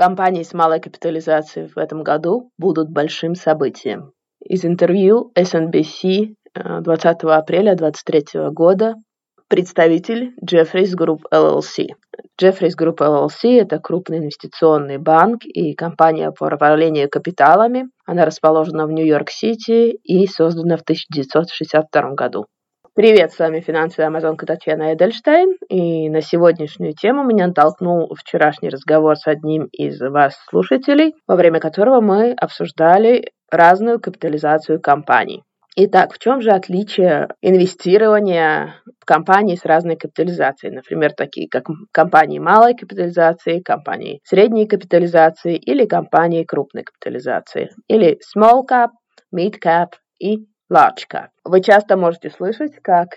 Компании с малой капитализацией в этом году будут большим событием. Из интервью SNBC 20 э, апреля 2023 года представитель Jeffries Group LLC. Jeffries Group LLC – это крупный инвестиционный банк и компания по управлению капиталами. Она расположена в Нью-Йорк-Сити и создана в 1962 году. Привет, с вами финансовая амазонка Татьяна Эдельштейн, и на сегодняшнюю тему меня натолкнул вчерашний разговор с одним из вас, слушателей, во время которого мы обсуждали разную капитализацию компаний. Итак, в чем же отличие инвестирования в компании с разной капитализацией? Например, такие как компании малой капитализации, компании средней капитализации или компании крупной капитализации. Или small cap, mid cap и cap. Вы часто можете слышать, как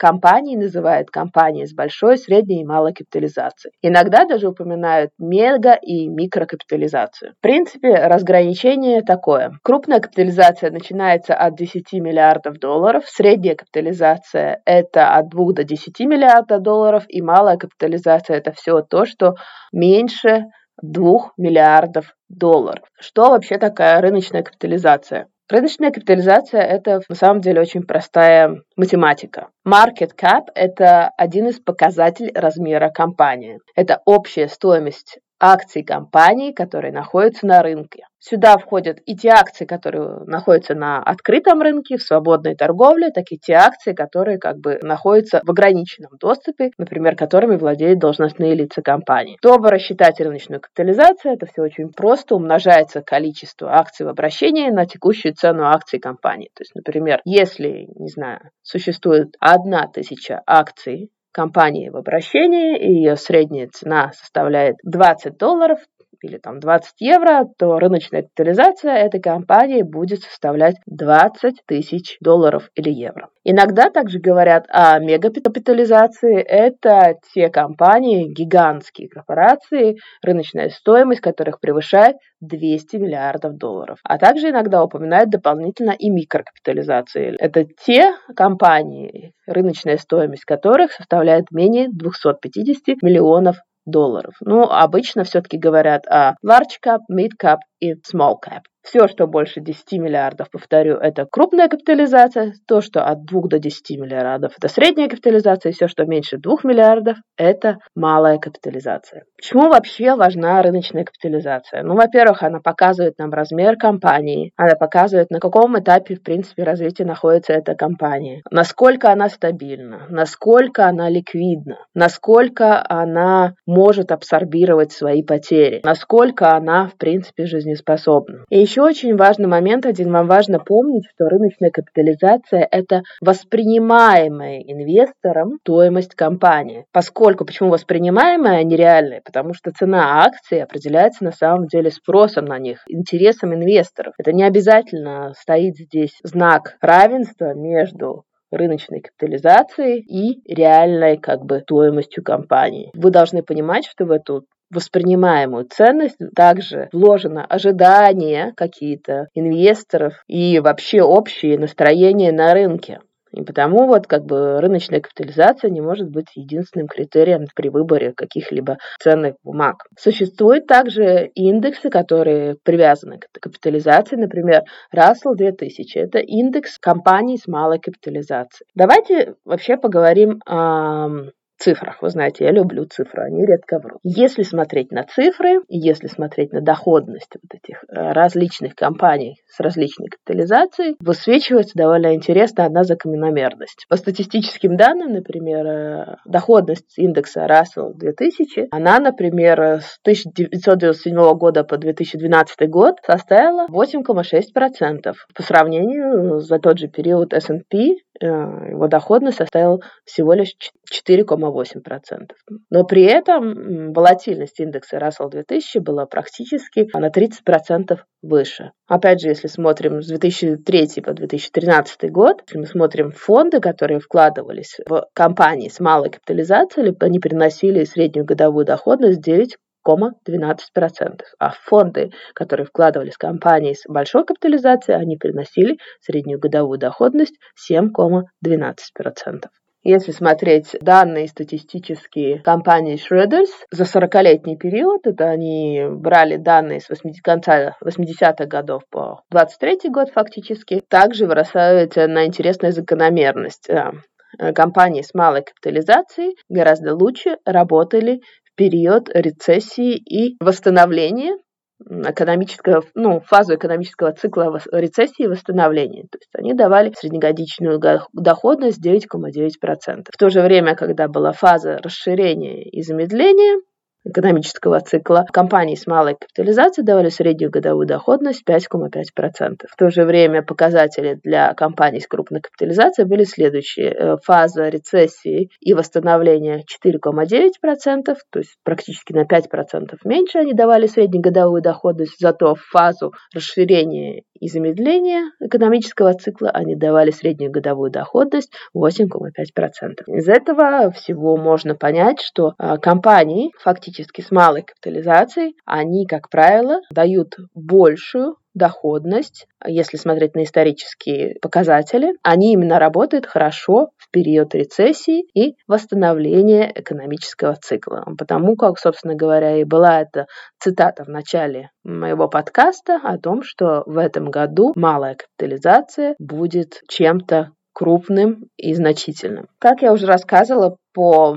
компании называют компании с большой, средней и малой капитализацией. Иногда даже упоминают мега и микрокапитализацию. В принципе, разграничение такое. Крупная капитализация начинается от 10 миллиардов долларов, средняя капитализация это от 2 до 10 миллиардов долларов, и малая капитализация это все то, что меньше 2 миллиардов долларов. Что вообще такая рыночная капитализация? Рыночная капитализация – это на самом деле очень простая математика. Market cap – это один из показателей размера компании. Это общая стоимость акций компаний, которые находятся на рынке. Сюда входят и те акции, которые находятся на открытом рынке, в свободной торговле, так и те акции, которые как бы находятся в ограниченном доступе, например, которыми владеют должностные лица компании. Чтобы рассчитать рыночную капитализацию, это все очень просто. Умножается количество акций в обращении на текущую цену акций компании. То есть, например, если, не знаю, существует одна тысяча акций компании в обращении, и ее средняя цена составляет 20 долларов, или там 20 евро, то рыночная капитализация этой компании будет составлять 20 тысяч долларов или евро. Иногда также говорят о мегакапитализации. Это те компании, гигантские корпорации, рыночная стоимость которых превышает 200 миллиардов долларов. А также иногда упоминают дополнительно и микрокапитализации. Это те компании, рыночная стоимость которых составляет менее 250 миллионов долларов. Ну, обычно все-таки говорят о large cap, mid cap и small cap. Все, что больше 10 миллиардов, повторю, это крупная капитализация. То, что от 2 до 10 миллиардов, это средняя капитализация. И все, что меньше 2 миллиардов, это малая капитализация. Почему вообще важна рыночная капитализация? Ну, во-первых, она показывает нам размер компании. Она показывает, на каком этапе, в принципе, развития находится эта компания. Насколько она стабильна, насколько она ликвидна, насколько она может абсорбировать свои потери, насколько она, в принципе, жизнеспособна. И еще очень важный момент один. Вам важно помнить, что рыночная капитализация – это воспринимаемая инвестором стоимость компании. Поскольку, почему воспринимаемая, а не реальная? Потому что цена акций определяется на самом деле спросом на них, интересом инвесторов. Это не обязательно стоит здесь знак равенства между рыночной капитализацией и реальной как бы стоимостью компании. Вы должны понимать, что в эту воспринимаемую ценность, также вложено ожидания какие-то инвесторов и вообще общие настроения на рынке. И потому вот как бы рыночная капитализация не может быть единственным критерием при выборе каких-либо ценных бумаг. Существуют также индексы, которые привязаны к капитализации. Например, Russell 2000 – это индекс компаний с малой капитализацией. Давайте вообще поговорим о цифрах. Вы знаете, я люблю цифры, они редко врут. Если смотреть на цифры, если смотреть на доходность вот этих э, различных компаний с различной капитализацией, высвечивается довольно интересно одна закономерность. По статистическим данным, например, э, доходность индекса Russell 2000, она, например, с 1997 года по 2012 год составила 8,6%. По сравнению за тот же период S&P его доходность составила всего лишь 4,8%. Но при этом волатильность индекса Russell 2000 была практически на 30% выше. Опять же, если смотрим с 2003 по 2013 год, если мы смотрим фонды, которые вкладывались в компании с малой капитализацией, они приносили среднюю годовую доходность 9 12%. А фонды, которые вкладывались компании с большой капитализацией, они приносили среднюю годовую доходность 7,12%. Если смотреть данные статистические компании Shredders за 40-летний период, это они брали данные с 80, конца 80-х годов по 23 год фактически, также вырастает на интересная закономерность. Э, компании с малой капитализацией гораздо лучше работали период рецессии и восстановления экономического, ну, фазу экономического цикла рецессии и восстановления. То есть они давали среднегодичную доходность 9,9%. В то же время, когда была фаза расширения и замедления, экономического цикла компании с малой капитализацией давали среднюю годовую доходность 5,5%. В то же время показатели для компаний с крупной капитализацией были следующие. Э, фаза рецессии и восстановления 4,9%, то есть практически на 5% меньше они давали среднегодовую доходность, зато в фазу расширения и замедления экономического цикла они давали среднюю годовую доходность 8,5%. Из этого всего можно понять, что а, компании фактически с малой капитализацией, они, как правило, дают большую доходность, если смотреть на исторические показатели, они именно работают хорошо в период рецессии и восстановления экономического цикла. Потому как, собственно говоря, и была эта цитата в начале моего подкаста о том, что в этом году малая капитализация будет чем-то крупным и значительным. Как я уже рассказывала, по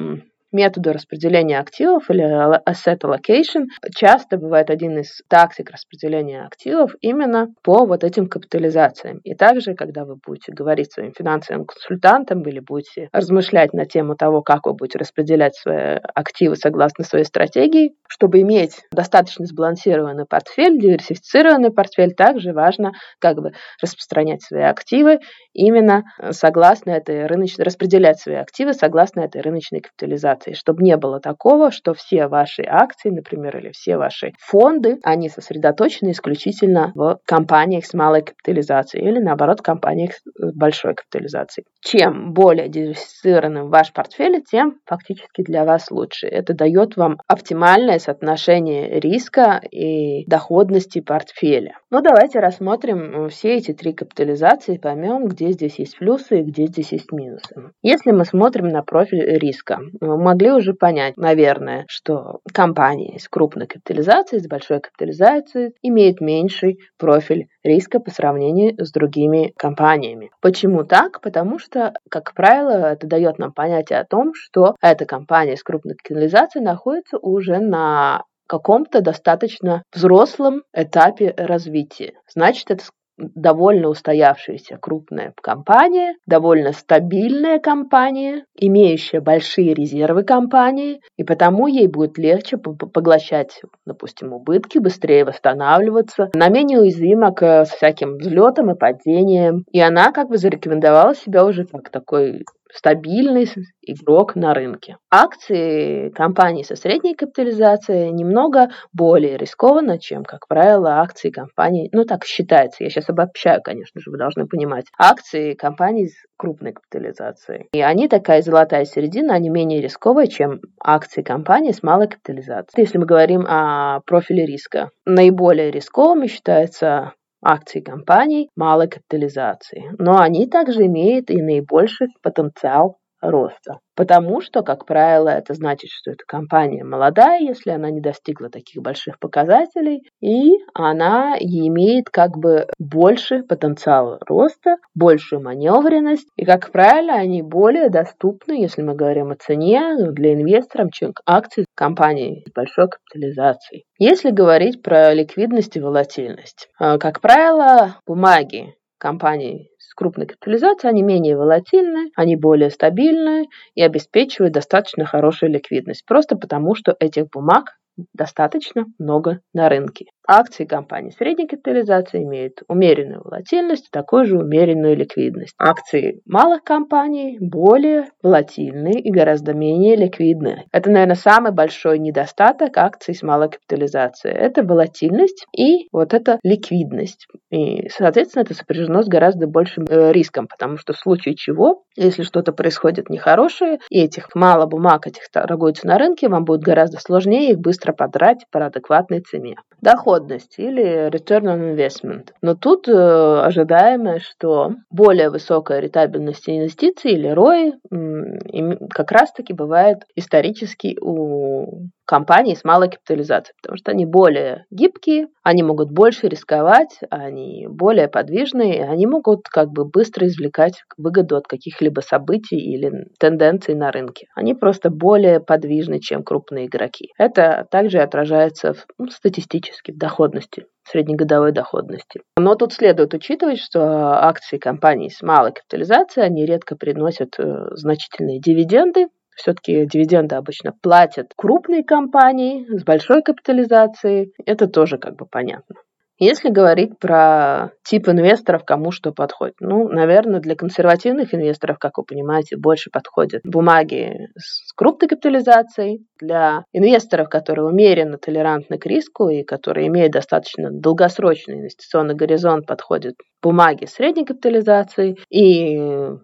методу распределения активов или asset allocation часто бывает один из тактик распределения активов именно по вот этим капитализациям. И также, когда вы будете говорить своим финансовым консультантам или будете размышлять на тему того, как вы будете распределять свои активы согласно своей стратегии, чтобы иметь достаточно сбалансированный портфель, диверсифицированный портфель, также важно как бы распространять свои активы именно согласно этой рыночной, распределять свои активы согласно этой рыночной капитализации инвестиций, чтобы не было такого, что все ваши акции, например, или все ваши фонды, они сосредоточены исключительно в компаниях с малой капитализацией или, наоборот, компаниях с большой капитализацией. Чем более диверсифицированным ваш портфель, тем фактически для вас лучше. Это дает вам оптимальное соотношение риска и доходности портфеля. Ну, давайте рассмотрим все эти три капитализации и поймем, где здесь есть плюсы и где здесь есть минусы. Если мы смотрим на профиль риска, мы могли уже понять, наверное, что компании с крупной капитализацией, с большой капитализацией имеют меньший профиль риска по сравнению с другими компаниями. Почему так? Потому что, как правило, это дает нам понятие о том, что эта компания с крупной капитализацией находится уже на каком-то достаточно взрослом этапе развития. Значит, это довольно устоявшаяся крупная компания, довольно стабильная компания, имеющая большие резервы компании, и потому ей будет легче поглощать, допустим, убытки, быстрее восстанавливаться. Она менее уязвима к всяким взлетам и падениям, и она как бы зарекомендовала себя уже как такой стабильный игрок на рынке. Акции компаний со средней капитализацией немного более рискованно, чем, как правило, акции компаний, ну так считается, я сейчас обобщаю, конечно же, вы должны понимать, акции компаний с крупной капитализацией. И они такая золотая середина, они менее рисковые, чем акции компаний с малой капитализацией. Если мы говорим о профиле риска, наиболее рисковыми считается акций компаний малой капитализации, но они также имеют и наибольший потенциал роста. Потому что, как правило, это значит, что эта компания молодая, если она не достигла таких больших показателей, и она имеет как бы больше потенциал роста, большую маневренность, и, как правило, они более доступны, если мы говорим о цене для инвесторов, чем акции компаний с большой капитализацией. Если говорить про ликвидность и волатильность, э, как правило, бумаги компаний с крупной капитализацией, они менее волатильны, они более стабильны и обеспечивают достаточно хорошую ликвидность. Просто потому, что этих бумаг достаточно много на рынке. Акции компаний средней капитализации имеют умеренную волатильность, такую же умеренную ликвидность. Акции малых компаний более волатильные и гораздо менее ликвидные. Это, наверное, самый большой недостаток акций с малой капитализацией. Это волатильность и вот эта ликвидность. И, соответственно, это сопряжено с гораздо большим э, риском, потому что в случае чего, если что-то происходит нехорошее, и этих мало бумаг этих торгуются на рынке, вам будет гораздо сложнее их быстро подрать по адекватной цене. Доход доходность или return on investment. Но тут э, ожидаемо, что более высокая ретабельность инвестиций или ROI как раз-таки бывает исторически у компаний с малой капитализацией, потому что они более гибкие, они могут больше рисковать, они более подвижные, они могут как бы быстро извлекать выгоду от каких-либо событий или тенденций на рынке. Они просто более подвижны, чем крупные игроки. Это также отражается в, ну, статистически в доходности среднегодовой доходности. Но тут следует учитывать, что акции компаний с малой капитализацией, они редко приносят э, значительные дивиденды, все-таки дивиденды обычно платят крупные компании с большой капитализацией. Это тоже как бы понятно. Если говорить про тип инвесторов, кому что подходит, ну, наверное, для консервативных инвесторов, как вы понимаете, больше подходят бумаги с крупной капитализацией. Для инвесторов, которые умеренно толерантны к риску и которые имеют достаточно долгосрочный инвестиционный горизонт, подходят бумаги средней капитализации и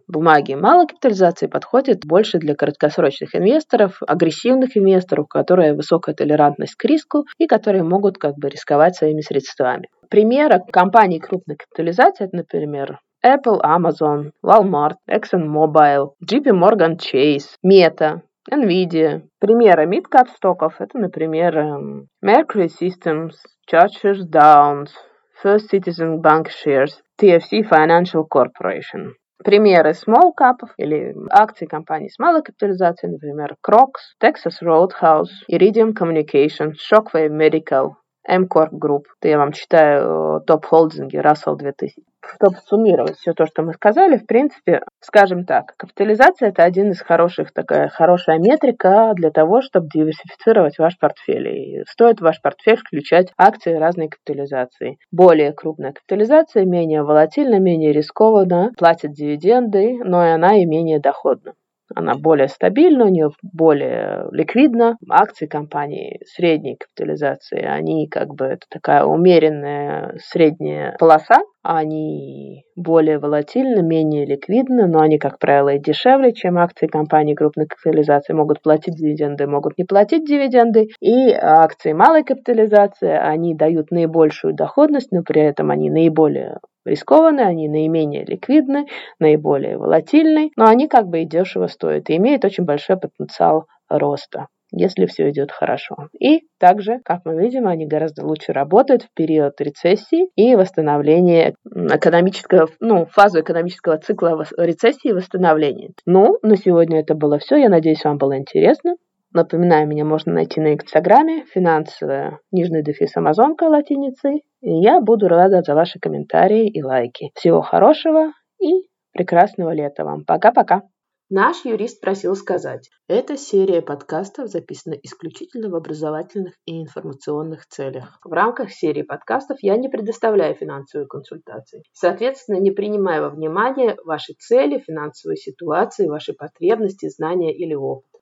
бумаги малой капитализации подходят больше для краткосрочных инвесторов, агрессивных инвесторов, у которых высокая толерантность к риску и которые могут как бы рисковать своими средствами. Примеры компаний крупной капитализации, это, например, Apple, Amazon, Walmart, ExxonMobil, JP Morgan Chase, Meta, NVIDIA. Примеры mid-cap стоков – это, например, эм, Mercury Systems, Churchill Downs, First Citizen Bank Shares, TFC Financial Corporation. Примеры small cap или акции компаний с малой капитализацией, например, Crocs, Texas Roadhouse, Iridium Communications, Shockwave Medical, MCorp Group. Это я вам читаю топ-холдинги Russell 2000. Чтобы суммировать все то, что мы сказали, в принципе, скажем так, капитализация – это один из хороших, такая хорошая метрика для того, чтобы диверсифицировать ваш портфель. И стоит ваш портфель включать акции разной капитализации. Более крупная капитализация, менее волатильна, менее рискованна, платит дивиденды, но и она и менее доходна она более стабильна, у нее более ликвидна. Акции компании средней капитализации, они как бы это такая умеренная средняя полоса, они более волатильны, менее ликвидны, но они, как правило, и дешевле, чем акции компаний крупной капитализации, могут платить дивиденды, могут не платить дивиденды. И акции малой капитализации, они дают наибольшую доходность, но при этом они наиболее рискованные, они наименее ликвидны, наиболее волатильны, но они как бы и дешево стоят и имеют очень большой потенциал роста если все идет хорошо. И также, как мы видим, они гораздо лучше работают в период рецессии и восстановления экономического, ну, фазу экономического цикла рецессии и восстановления. Ну, на сегодня это было все. Я надеюсь, вам было интересно. Напоминаю, меня можно найти на Инстаграме, финансовая, нижний дефис Амазонка латиницей. И я буду рада за ваши комментарии и лайки. Всего хорошего и прекрасного лета вам. Пока-пока. Наш юрист просил сказать, эта серия подкастов записана исключительно в образовательных и информационных целях. В рамках серии подкастов я не предоставляю финансовые консультации. Соответственно, не принимая во внимание ваши цели, финансовые ситуации, ваши потребности, знания или опыт.